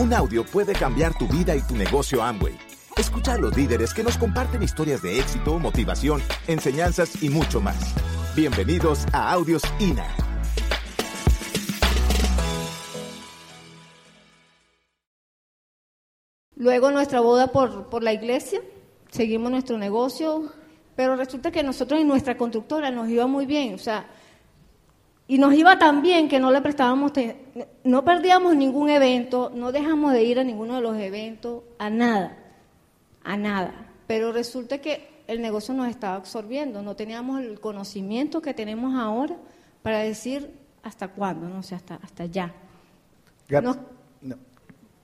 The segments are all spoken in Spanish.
Un audio puede cambiar tu vida y tu negocio Amway. Escucha a los líderes que nos comparten historias de éxito, motivación, enseñanzas y mucho más. Bienvenidos a Audios INA. Luego nuestra boda por, por la iglesia, seguimos nuestro negocio, pero resulta que nosotros en nuestra constructora nos iba muy bien, o sea, y nos iba tan bien que no le prestábamos, no perdíamos ningún evento, no dejamos de ir a ninguno de los eventos, a nada, a nada. Pero resulta que el negocio nos estaba absorbiendo, no teníamos el conocimiento que tenemos ahora para decir hasta cuándo, no sé, hasta, hasta ya. No.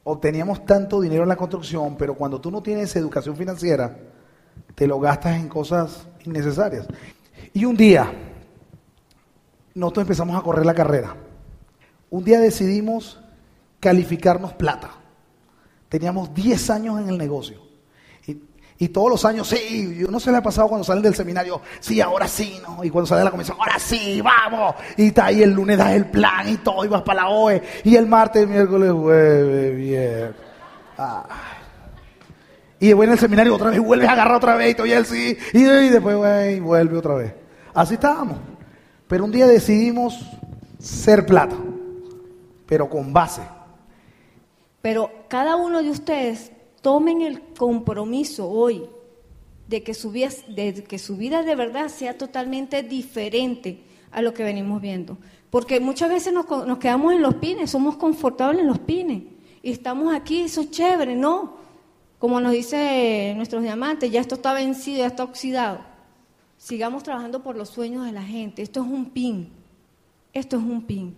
Obteníamos tanto dinero en la construcción, pero cuando tú no tienes educación financiera, te lo gastas en cosas innecesarias. Y un día, nosotros empezamos a correr la carrera. Un día decidimos calificarnos plata. Teníamos 10 años en el negocio. Y, todos los años, sí, no se le ha pasado cuando salen del seminario, sí, ahora sí, ¿no? Y cuando sale de la comisión, ahora sí, vamos. Y está ahí el lunes das el plan y todo, y vas para la OE. Y el martes, miércoles, jueves, viernes. Y después en el seminario otra vez vuelves a agarrar otra vez y todavía el sí. Y, después güey, vuelve otra vez. Así estábamos. Pero un día decidimos ser plata, pero con base. Pero cada uno de ustedes tomen el compromiso hoy de que su vida de, que su vida de verdad sea totalmente diferente a lo que venimos viendo. Porque muchas veces nos, nos quedamos en los pines, somos confortables en los pines. Y estamos aquí, eso es chévere, no. Como nos dice nuestros diamantes, ya esto está vencido, ya está oxidado. Sigamos trabajando por los sueños de la gente. Esto es un pin. Esto es un pin.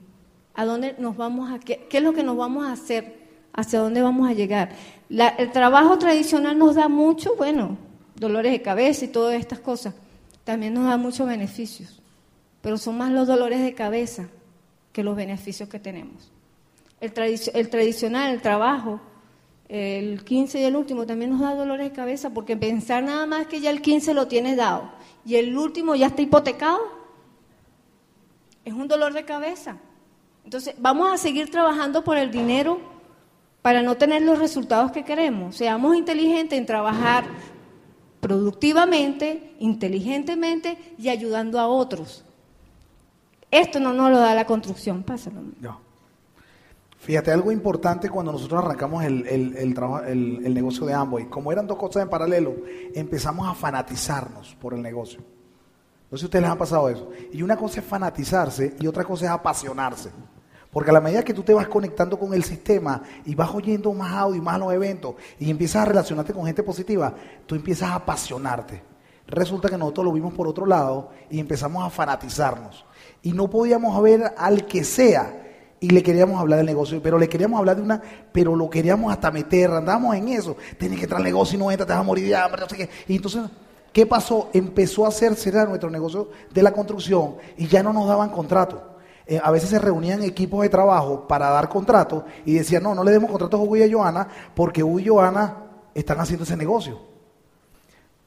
¿A dónde nos vamos a qué, qué es lo que nos vamos a hacer? ¿Hacia dónde vamos a llegar? el trabajo tradicional nos da mucho, bueno, dolores de cabeza y todas estas cosas. También nos da muchos beneficios. Pero son más los dolores de cabeza que los beneficios que tenemos. El, el tradicional, el trabajo, el 15 y el último también nos da dolores de cabeza porque pensar nada más que ya el 15 lo tienes dado y el último ya está hipotecado es un dolor de cabeza. Entonces, vamos a seguir trabajando por el dinero para no tener los resultados que queremos. Seamos inteligentes en trabajar productivamente, inteligentemente y ayudando a otros. Esto no nos lo da la construcción. Pásalo. No. Fíjate, algo importante cuando nosotros arrancamos el, el, negocio de Amway, como eran dos cosas en paralelo, empezamos a fanatizarnos por el negocio. No sé si ustedes les ha pasado eso. Y una cosa es fanatizarse y otra cosa es apasionarse. Porque a la medida que tú te vas conectando con el sistema y vas oyendo más audio y más los eventos y empiezas a relacionarte con gente positiva, tú empiezas a apasionarte. Resulta que nosotros lo vimos por otro lado y empezamos a fanatizarnos. Y no podíamos ver al que sea y le queríamos hablar del negocio, pero le queríamos hablar de una, pero lo queríamos hasta meter, andábamos en eso, tienes que entrar al negocio y no entra, te vas a morir de hambre, no sé qué. Y entonces, ¿qué pasó? Empezó a hacerse nuestro negocio de la construcción y ya no nos daban contrato. Eh, a veces se reunían equipos de trabajo para dar contratos y decían, no, no le demos contratos a Hugo y a Joana porque Hugo y Joana están haciendo ese negocio.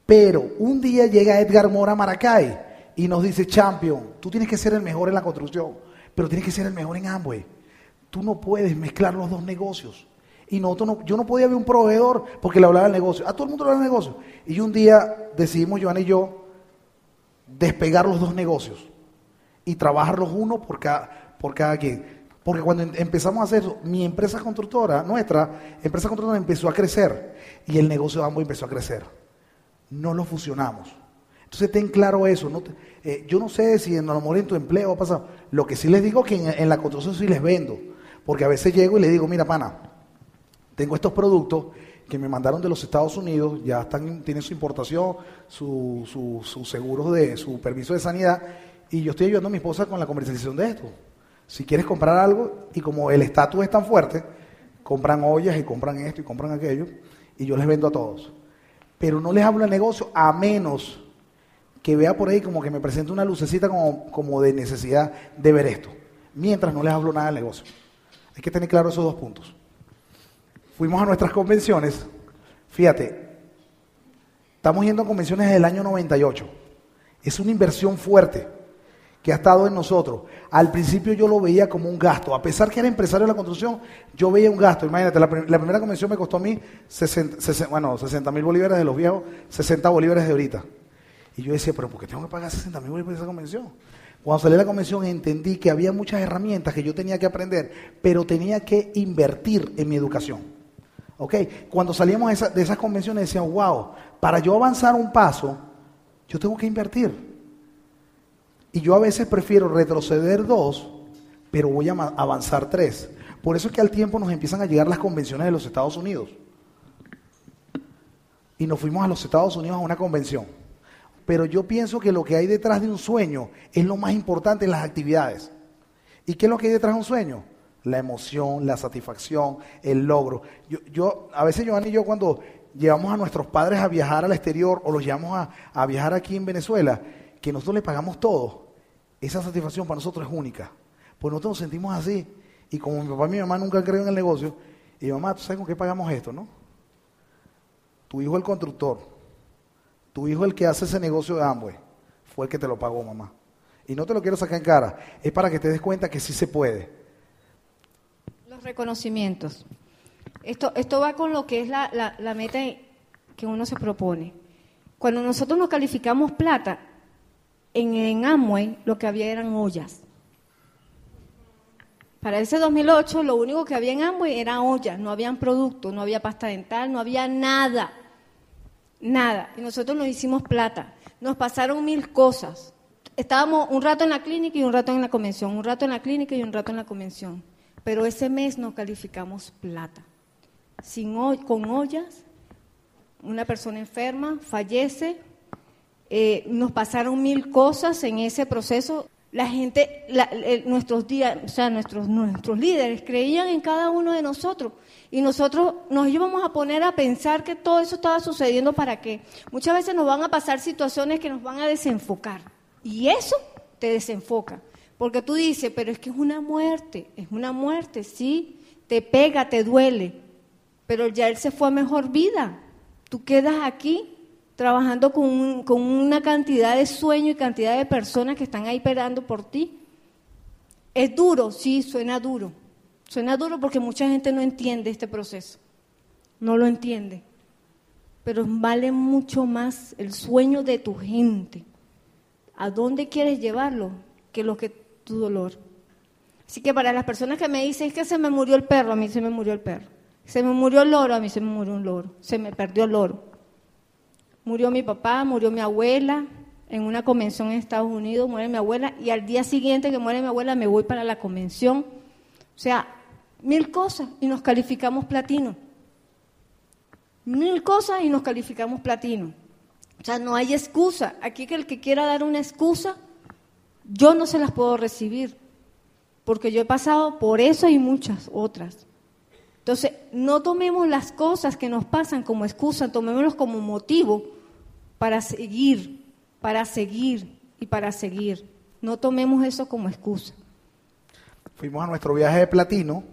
Pero un día llega Edgar Mora Maracay y nos dice, champion, tú tienes que ser el mejor en la construcción pero tienes que ser el mejor en Amway. Tú no puedes mezclar los dos negocios. Y nosotros no, yo no podía ver un proveedor porque le hablaba del negocio. A todo el mundo le hablaba del negocio. Y un día decidimos, Joan y yo, despegar los dos negocios y trabajarlos uno por cada, por cada quien. Porque cuando em, empezamos a hacer eso, mi empresa constructora, nuestra empresa constructora empezó a crecer y el negocio de Amway empezó a crecer. No lo fusionamos. Entonces ten claro eso. Eh, yo no sé si en lo en tu empleo ha pasado. Lo que sí les digo es que en, la construcción sí les vendo. Porque a veces llego y les digo, mira, pana, tengo estos productos que me mandaron de los Estados Unidos, ya están, tienen su importación, sus su, seguros de, su permiso de sanidad, y yo estoy ayudando a mi esposa con la comercialización de esto. Si quieres comprar algo, y como el estatus es tan fuerte, compran ollas y compran esto y compran aquello, y yo les vendo a todos. Pero no les hablo de negocio a menos que vea por ahí como que me presente una lucecita como, de necesidad de ver esto, mientras no les hablo nada del negocio. Hay que tener claro esos dos puntos. Fuimos a nuestras convenciones, fíjate, estamos yendo a convenciones del año 98. Es una inversión fuerte. que ha estado en nosotros. Al principio yo lo veía como un gasto. A pesar que era empresario de la construcción, yo veía un gasto. Imagínate, la, primera convención me costó a mí 60, bueno, 60 mil bolívares de los viejos, 60 bolívares de ahorita. Y yo decía, pero ¿por qué tengo que pagar 60 mil de esa convención? Cuando salí de la convención entendí que había muchas herramientas que yo tenía que aprender, pero tenía que invertir en mi educación. ¿Ok? Cuando salíamos de, de esas convenciones decían, wow, para yo avanzar un paso, yo tengo que invertir. Y yo a veces prefiero retroceder dos, pero voy a avanzar tres. Por eso es que al tiempo nos empiezan a llegar las convenciones de los Estados Unidos. Y nos fuimos a los Estados Unidos a una convención. Pero yo pienso que lo que hay detrás de un sueño es lo más importante en las actividades. ¿Y qué es lo que hay detrás de un sueño? La emoción, la satisfacción, el logro. Yo, yo a veces Giovanni y yo cuando llevamos a nuestros padres a viajar al exterior o los llevamos a, a viajar aquí en Venezuela, que nosotros le pagamos todo, esa satisfacción para nosotros es única. Pues nosotros nos sentimos así. Y como mi papá y mi mamá nunca creído en el negocio, y mamá, ¿tú sabes con qué pagamos esto, no? Tu hijo el constructor, tu hijo el que hace ese negocio de Amway, fue el que te lo pagó, mamá. Y no te lo quiero sacar en cara, es para que te des cuenta que sí se puede. Los reconocimientos. Esto, esto va con lo que es la, la meta que uno se propone. Cuando nosotros nos calificamos plata, en, Amway lo que había eran ollas. Para ese 2008 lo único que había en Amway era ollas, no habían productos, no había pasta dental, no había nada, nada. Y nosotros nos hicimos plata. Nos pasaron mil cosas. Estábamos un rato en la clínica y un rato en la convención, un rato en la clínica y un rato en la convención. Pero ese mes nos calificamos plata. Sin, con ollas, una persona enferma fallece, eh, nos pasaron mil cosas en ese proceso. La gente, nuestros días, o sea, nuestros, nuestros líderes creían en cada uno de nosotros y nosotros nos íbamos a poner a pensar que todo eso estaba sucediendo para qué. Muchas veces nos van a pasar situaciones que nos van a desenfocar y eso te desenfoca. Porque tú dices, pero es que es una muerte, es una muerte, sí, te pega, te duele, pero ya él se fue a mejor vida. Tú quedas aquí trabajando con, con una cantidad de sueños y cantidad de personas que están ahí esperando por ti. Es duro, sí, suena duro. Suena duro porque mucha gente no entiende este proceso. No lo entiende. Pero vale mucho más el sueño de tu gente. ¿A dónde quieres llevarlo? Que lo que tu dolor. Así que para las personas que me dicen es que se me murió el perro, a mí se me murió el perro. Se me murió el loro, a mí se me murió un loro. Se me perdió el loro. Murió mi papá, murió mi abuela, en una convención en Estados Unidos, muere mi abuela, y al día siguiente que muere mi abuela me voy para la convención. O sea, mil cosas y nos calificamos platino. Mil cosas y nos calificamos platino. O sea, no hay excusa. Aquí que el que quiera dar una excusa, yo no se las puedo recibir, porque yo he pasado por eso y muchas otras. Entonces, no tomemos las cosas que nos pasan como excusa, tomémoslos como motivo para seguir, para seguir y para seguir. No tomemos eso como excusa. Fuimos a nuestro viaje de platino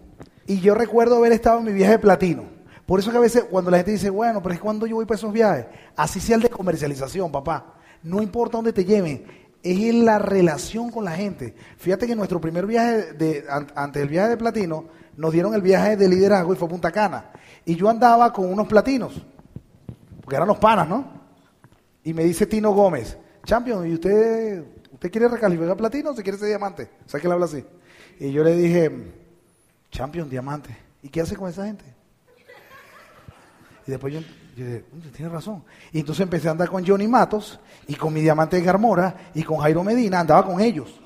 y yo recuerdo haber estado en mi viaje de platino. Por eso que a veces cuando la gente dice, bueno, pero es cuando yo voy para esos viajes, así sea el de comercialización, papá. No importa dónde te lleven, es la relación con la gente. Fíjate que nuestro primer viaje, de, antes del viaje de platino, nos dieron el viaje de liderazgo y fue Punta Cana. Y yo andaba con unos platinos, porque eran los panas, ¿no? Y me dice Tino Gómez, Champion, ¿y usted, usted quiere recalificar platino o se quiere ser diamante? O sea que él habla así. Y yo le dije, Champion, diamante. ¿Y qué hace con esa gente? Y después yo, dije, tiene razón. Y entonces empecé a andar con Johnny Matos y con mi diamante de Garmora y con Jairo Medina, andaba con ellos.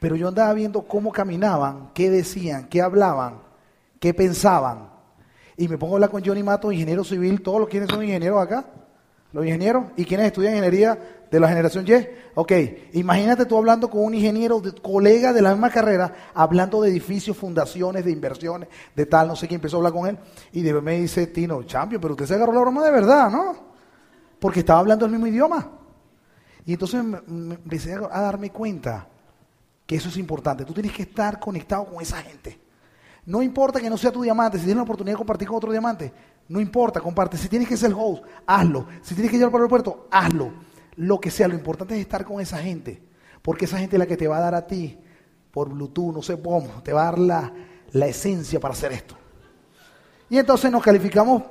Pero yo andaba viendo cómo caminaban, qué decían, qué hablaban, qué pensaban. Y me pongo a hablar con Johnny Mato, ingeniero civil, todos los quienes son ingenieros acá, los ingenieros, y quienes estudian ingeniería de la generación Y. Ok, imagínate tú hablando con un ingeniero, de, colega de la misma carrera, hablando de edificios, fundaciones, de inversiones, de tal, no sé quién empezó a hablar con él, y de me dice, Tino, Champion, pero usted se agarró la broma de verdad, ¿no? Porque estaba hablando el mismo idioma. Y entonces me empecé a darme cuenta que eso es importante. Tú tienes que estar conectado con esa gente. No importa que no sea tu diamante, si tienes la oportunidad de compartir con otro diamante, no importa, comparte. Si tienes que ser el host, hazlo. Si tienes que llevar para el aeropuerto, hazlo. Lo que sea, lo importante es estar con esa gente. Porque esa gente es la que te va a dar a ti, por Bluetooth, no sé cómo, te va a dar la, la esencia para hacer esto. Y entonces nos calificamos,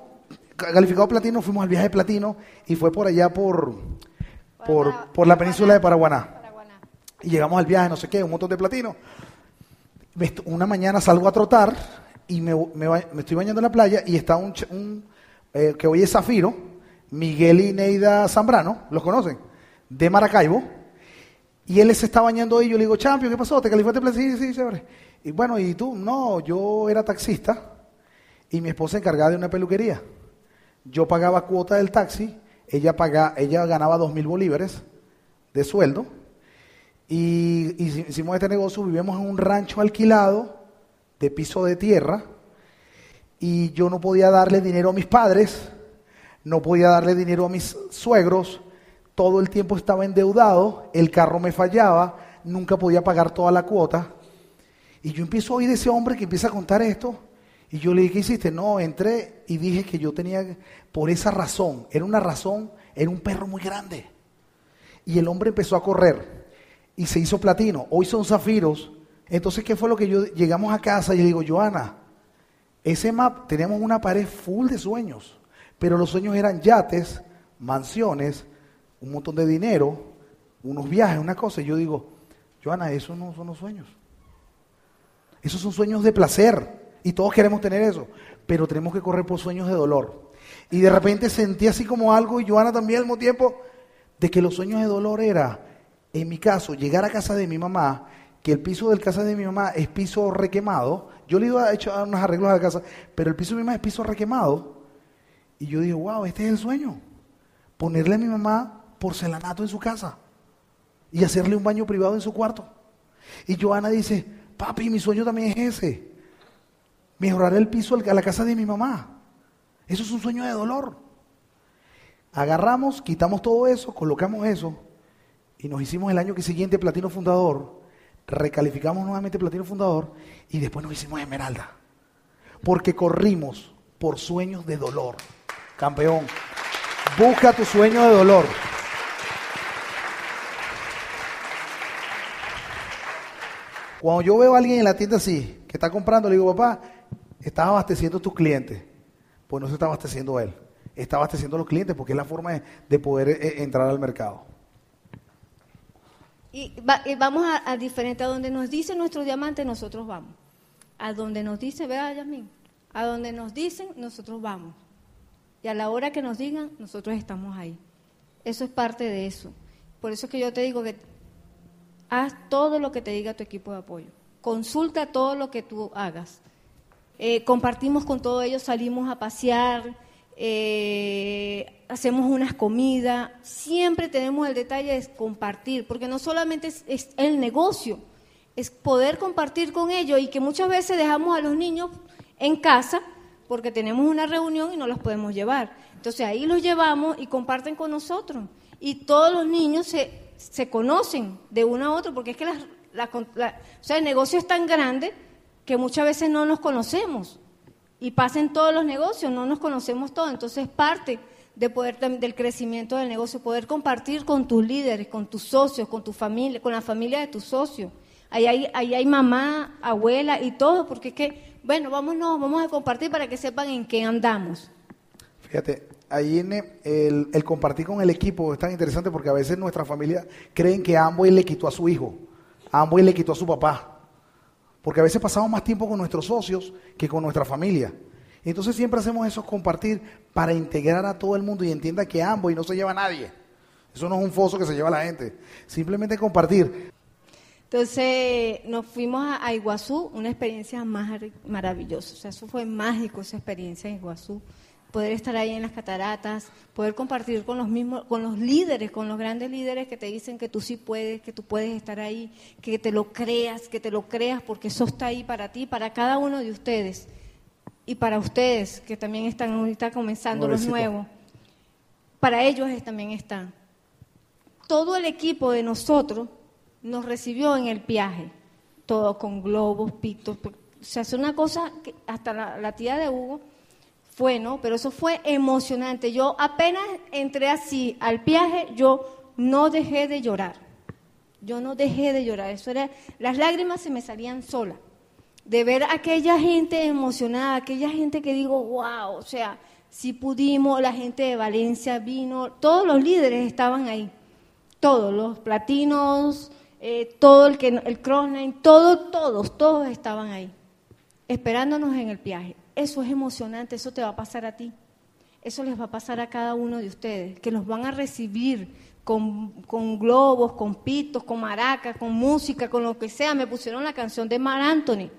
calificado platino, fuimos al viaje de platino y fue por allá por, por, por la península de Paraguaná. Y llegamos al viaje, no sé qué, un montón de platino. Una mañana salgo a trotar y me, estoy bañando en la playa y está un, un eh, que hoy es Zafiro, Miguel y Neida Zambrano, ¿los conocen? De Maracaibo. Y él se está bañando ahí. Yo le digo, Champio, ¿qué pasó? ¿Te calificaste? Sí, sí, chévere. Y bueno, ¿y tú? No, yo era taxista y mi esposa encargada de una peluquería. Yo pagaba cuota del taxi, ella, pagaba, ella ganaba dos mil bolívares de sueldo y, hicimos este negocio, vivimos en un rancho alquilado de piso de tierra y yo no podía darle dinero a mis padres, no podía darle dinero a mis suegros, todo el tiempo estaba endeudado, el carro me fallaba, nunca podía pagar toda la cuota. Y yo empiezo a oír de ese hombre que empieza a contar esto. Y yo le dije, ¿qué hiciste? No, entré y dije que yo tenía, por esa razón, era una razón, era un perro muy grande. Y el hombre empezó a correr y se hizo platino. Hoy son zafiros. Entonces, ¿qué fue lo que yo llegamos a casa y le digo, Joana, ese map teníamos una pared full de sueños, pero los sueños eran yates, mansiones, un montón de dinero, unos viajes, una cosa. Y yo digo, Joana, esos no son los sueños. Esos son sueños de placer y todos queremos tener eso, pero tenemos que correr por sueños de dolor. Y de repente sentí así como algo, y Joana también al mismo tiempo, de que los sueños de dolor era en mi caso, llegar a casa de mi mamá, que el piso del casa de mi mamá es piso requemado, yo le iba a echar unos arreglos a la casa, pero el piso de mi mamá es piso requemado, y yo dije, wow, este es el sueño, ponerle a mi mamá porcelanato en su casa y hacerle un baño privado en su cuarto. Y Joana dice, papi, mi sueño también es ese, mejorar el piso a la casa de mi mamá. Eso es un sueño de dolor. Agarramos, quitamos todo eso, colocamos eso y nos hicimos el año siguiente platino fundador, recalificamos nuevamente platino fundador y después nos hicimos esmeralda. Porque corrimos por sueños de dolor. Campeón, busca tu sueño de dolor. Cuando yo veo a alguien en la tienda así, que está comprando, le digo, papá, estás abasteciendo tus clientes. Pues no se está abasteciendo él, está abasteciendo los clientes porque es la forma de, poder eh, entrar al mercado. Y, vamos a, diferente, a donde nos dice nuestro diamante, nosotros vamos. A donde nos dice, vea Yasmin, a donde nos dicen, nosotros vamos. Y a la hora que nos digan, nosotros estamos ahí. Eso es parte de eso. Por eso es que yo te digo que haz todo lo que te diga tu equipo de apoyo. Consulta todo lo que tú hagas. Eh, compartimos con todos ellos, salimos a pasear, eh, hacemos unas comidas, siempre tenemos el detalle de compartir, porque no solamente es, el negocio, es poder compartir con ellos y que muchas veces dejamos a los niños en casa porque tenemos una reunión y no los podemos llevar. Entonces ahí los llevamos y comparten con nosotros. Y todos los niños se, se conocen de uno a otro, porque es que la, o sea, el negocio es tan grande que muchas veces no nos conocemos. Y pasen todos los negocios, no nos conocemos todos. Entonces parte de poder del crecimiento del negocio, poder compartir con tus líderes, con tus socios, con tu familia, con la familia de tus socios. Ahí hay, mamá, abuela y todo, porque es que, bueno, vámonos, vamos a compartir para que sepan en qué andamos. Fíjate, ahí el, el compartir con el equipo es tan interesante porque a veces nuestra familia creen que Amway le quitó a su hijo, Amway le quitó a su papá, porque a veces pasamos más tiempo con nuestros socios que con nuestra familia. Entonces siempre hacemos eso, compartir para integrar a todo el mundo y entienda que ambos y no se lleva nadie. Eso no es un foso que se lleva la gente. Simplemente compartir. Entonces nos fuimos a, Iguazú, una experiencia maravillosa. O sea, eso fue mágico esa experiencia en Iguazú. Poder estar ahí en las cataratas, poder compartir con los mismos, con los líderes, con los grandes líderes que te dicen que tú sí puedes, que tú puedes estar ahí, que te lo creas, que te lo creas, porque eso está ahí para ti, para cada uno de ustedes. Y para ustedes que también están ahorita comenzando los nuevos, para ellos también están. Todo el equipo de nosotros nos recibió en el viaje, todo con globos, pitos, se hace una cosa que hasta la, tía de Hugo fue, ¿no? Pero eso fue emocionante. Yo apenas entré así al viaje, yo no dejé de llorar. Yo no dejé de llorar, eso era, las lágrimas se me salían solas. De ver a aquella gente emocionada, aquella gente que digo, wow, o sea, si pudimos, la gente de Valencia vino, todos los líderes estaban ahí, todos, los platinos, eh, todo el que el crossline, todos, todos, todos estaban ahí, esperándonos en el viaje. Eso es emocionante, eso te va a pasar a ti. Eso les va a pasar a cada uno de ustedes, que los van a recibir con, globos, con pitos, con maracas, con música, con lo que sea. Me pusieron la canción de Mar Anthony,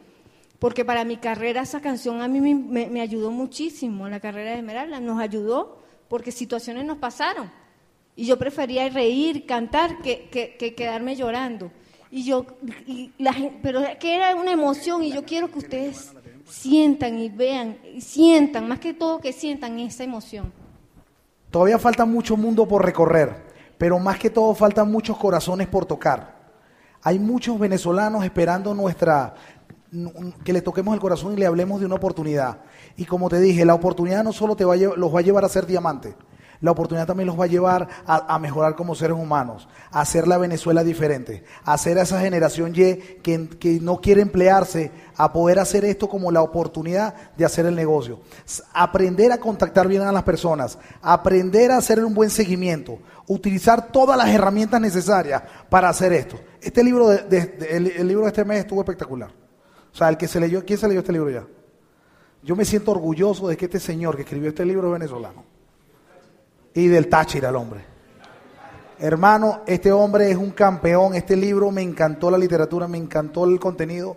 porque para mi carrera esa canción a mí me, ayudó muchísimo, la carrera de Esmeralda, nos ayudó porque situaciones nos pasaron. Y yo prefería reír, cantar, que, que, quedarme llorando. Y yo, y la, pero que era una emoción y yo quiero que ustedes sientan y vean, y sientan, más que todo que sientan esa emoción. Todavía falta mucho mundo por recorrer, pero más que todo faltan muchos corazones por tocar. Hay muchos venezolanos esperando nuestra que le toquemos el corazón y le hablemos de una oportunidad. Y como te dije, la oportunidad no solo te va los va a llevar a ser diamante, la oportunidad también los va a llevar a, mejorar como seres humanos, a hacer la Venezuela diferente, a hacer a esa generación Y que, que no quiere emplearse, a poder hacer esto como la oportunidad de hacer el negocio. Aprender a contactar bien a las personas, aprender a hacer un buen seguimiento, utilizar todas las herramientas necesarias para hacer esto. Este libro de, el, libro de este mes estuvo espectacular. O sea, el que se leyó, ¿quién se leyó este libro ya? Yo me siento orgulloso de que este señor que escribió este libro es venezolano y del Táchira el hombre. Hermano, este hombre es un campeón, este libro me encantó la literatura, me encantó el contenido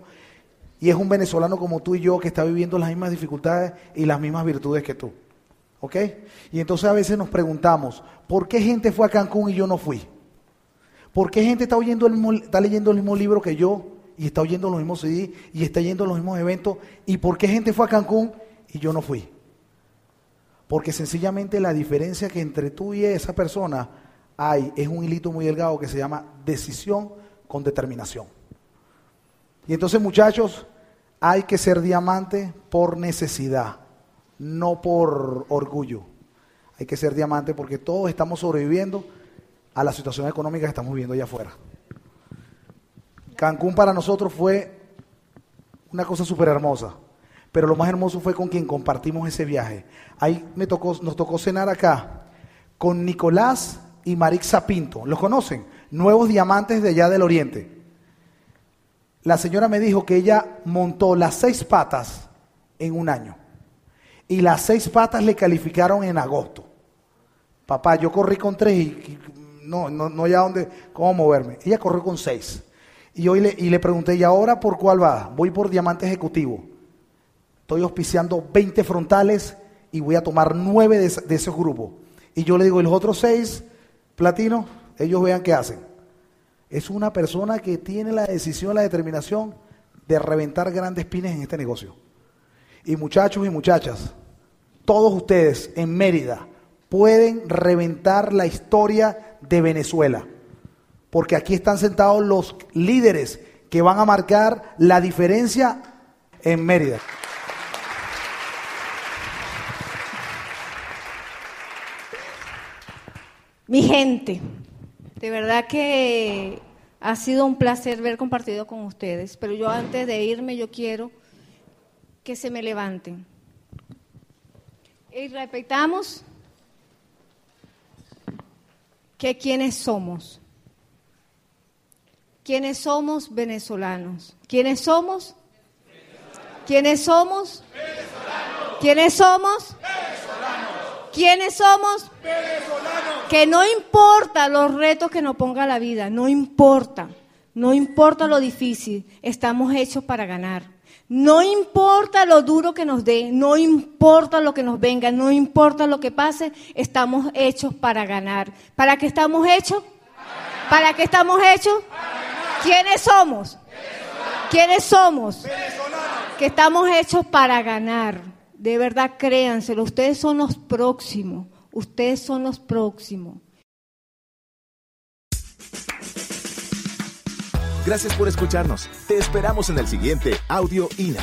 y es un venezolano como tú y yo que está viviendo las mismas dificultades y las mismas virtudes que tú. ¿Ok? Y entonces a veces nos preguntamos, ¿por qué gente fue a Cancún y yo no fui? ¿Por qué gente está, oyendo el está leyendo el mismo libro que yo y está oyendo los mismos CD y está yendo a los mismos eventos? ¿Y por qué gente fue a Cancún y yo no fui? Porque sencillamente la diferencia que entre tú y esa persona hay es un hilito muy delgado que se llama decisión con determinación. Y entonces muchachos, hay que ser diamante por necesidad, no por orgullo. Hay que ser diamante porque todos estamos sobreviviendo a la situación económica que estamos viviendo allá afuera. Cancún para nosotros fue una cosa súper hermosa. Pero lo más hermoso fue con quien compartimos ese viaje. Ahí me tocó, nos tocó cenar acá con Nicolás y Marixa Pinto. ¿Los conocen? Nuevos diamantes de allá del oriente. La señora me dijo que ella montó las seis patas en un año. Y las seis patas le calificaron en agosto. Papá, yo corrí con tres y, no, no, no ya dónde, cómo moverme. Ella corrió con seis. Y hoy le, y le pregunté, ¿y ahora por cuál va? Voy por diamante ejecutivo. Estoy auspiciando 20 frontales y voy a tomar 9 de, de ese grupo. Y yo le digo, y los otros 6 platinos, ellos vean qué hacen. Es una persona que tiene la decisión, la determinación de reventar grandes pines en este negocio. Y muchachos y muchachas, todos ustedes en Mérida pueden reventar la historia de Venezuela. Porque aquí están sentados los líderes que van a marcar la diferencia en Mérida. Mi gente, de verdad que ha sido un placer ver compartido con ustedes, pero yo antes de irme yo quiero que se me levanten. Y respetamos que quienes somos. ¿Quiénes somos venezolanos? ¿Quiénes somos? ¿Quiénes somos? ¿Quiénes somos? ¿Quiénes somos? Que no importa los retos que nos ponga la vida, no importa, no importa lo difícil, estamos hechos para ganar. No importa lo duro que nos dé, no importa lo que nos venga, no importa lo que pase, estamos hechos para ganar. ¿Para qué estamos hechos? ¿Para qué estamos hechos? ¿Quiénes somos? ¿Quiénes somos? Que estamos hechos para ganar. De verdad, créanselo, ustedes son los próximos, ustedes son los próximos. Gracias por escucharnos. Te esperamos en el siguiente Audio INA.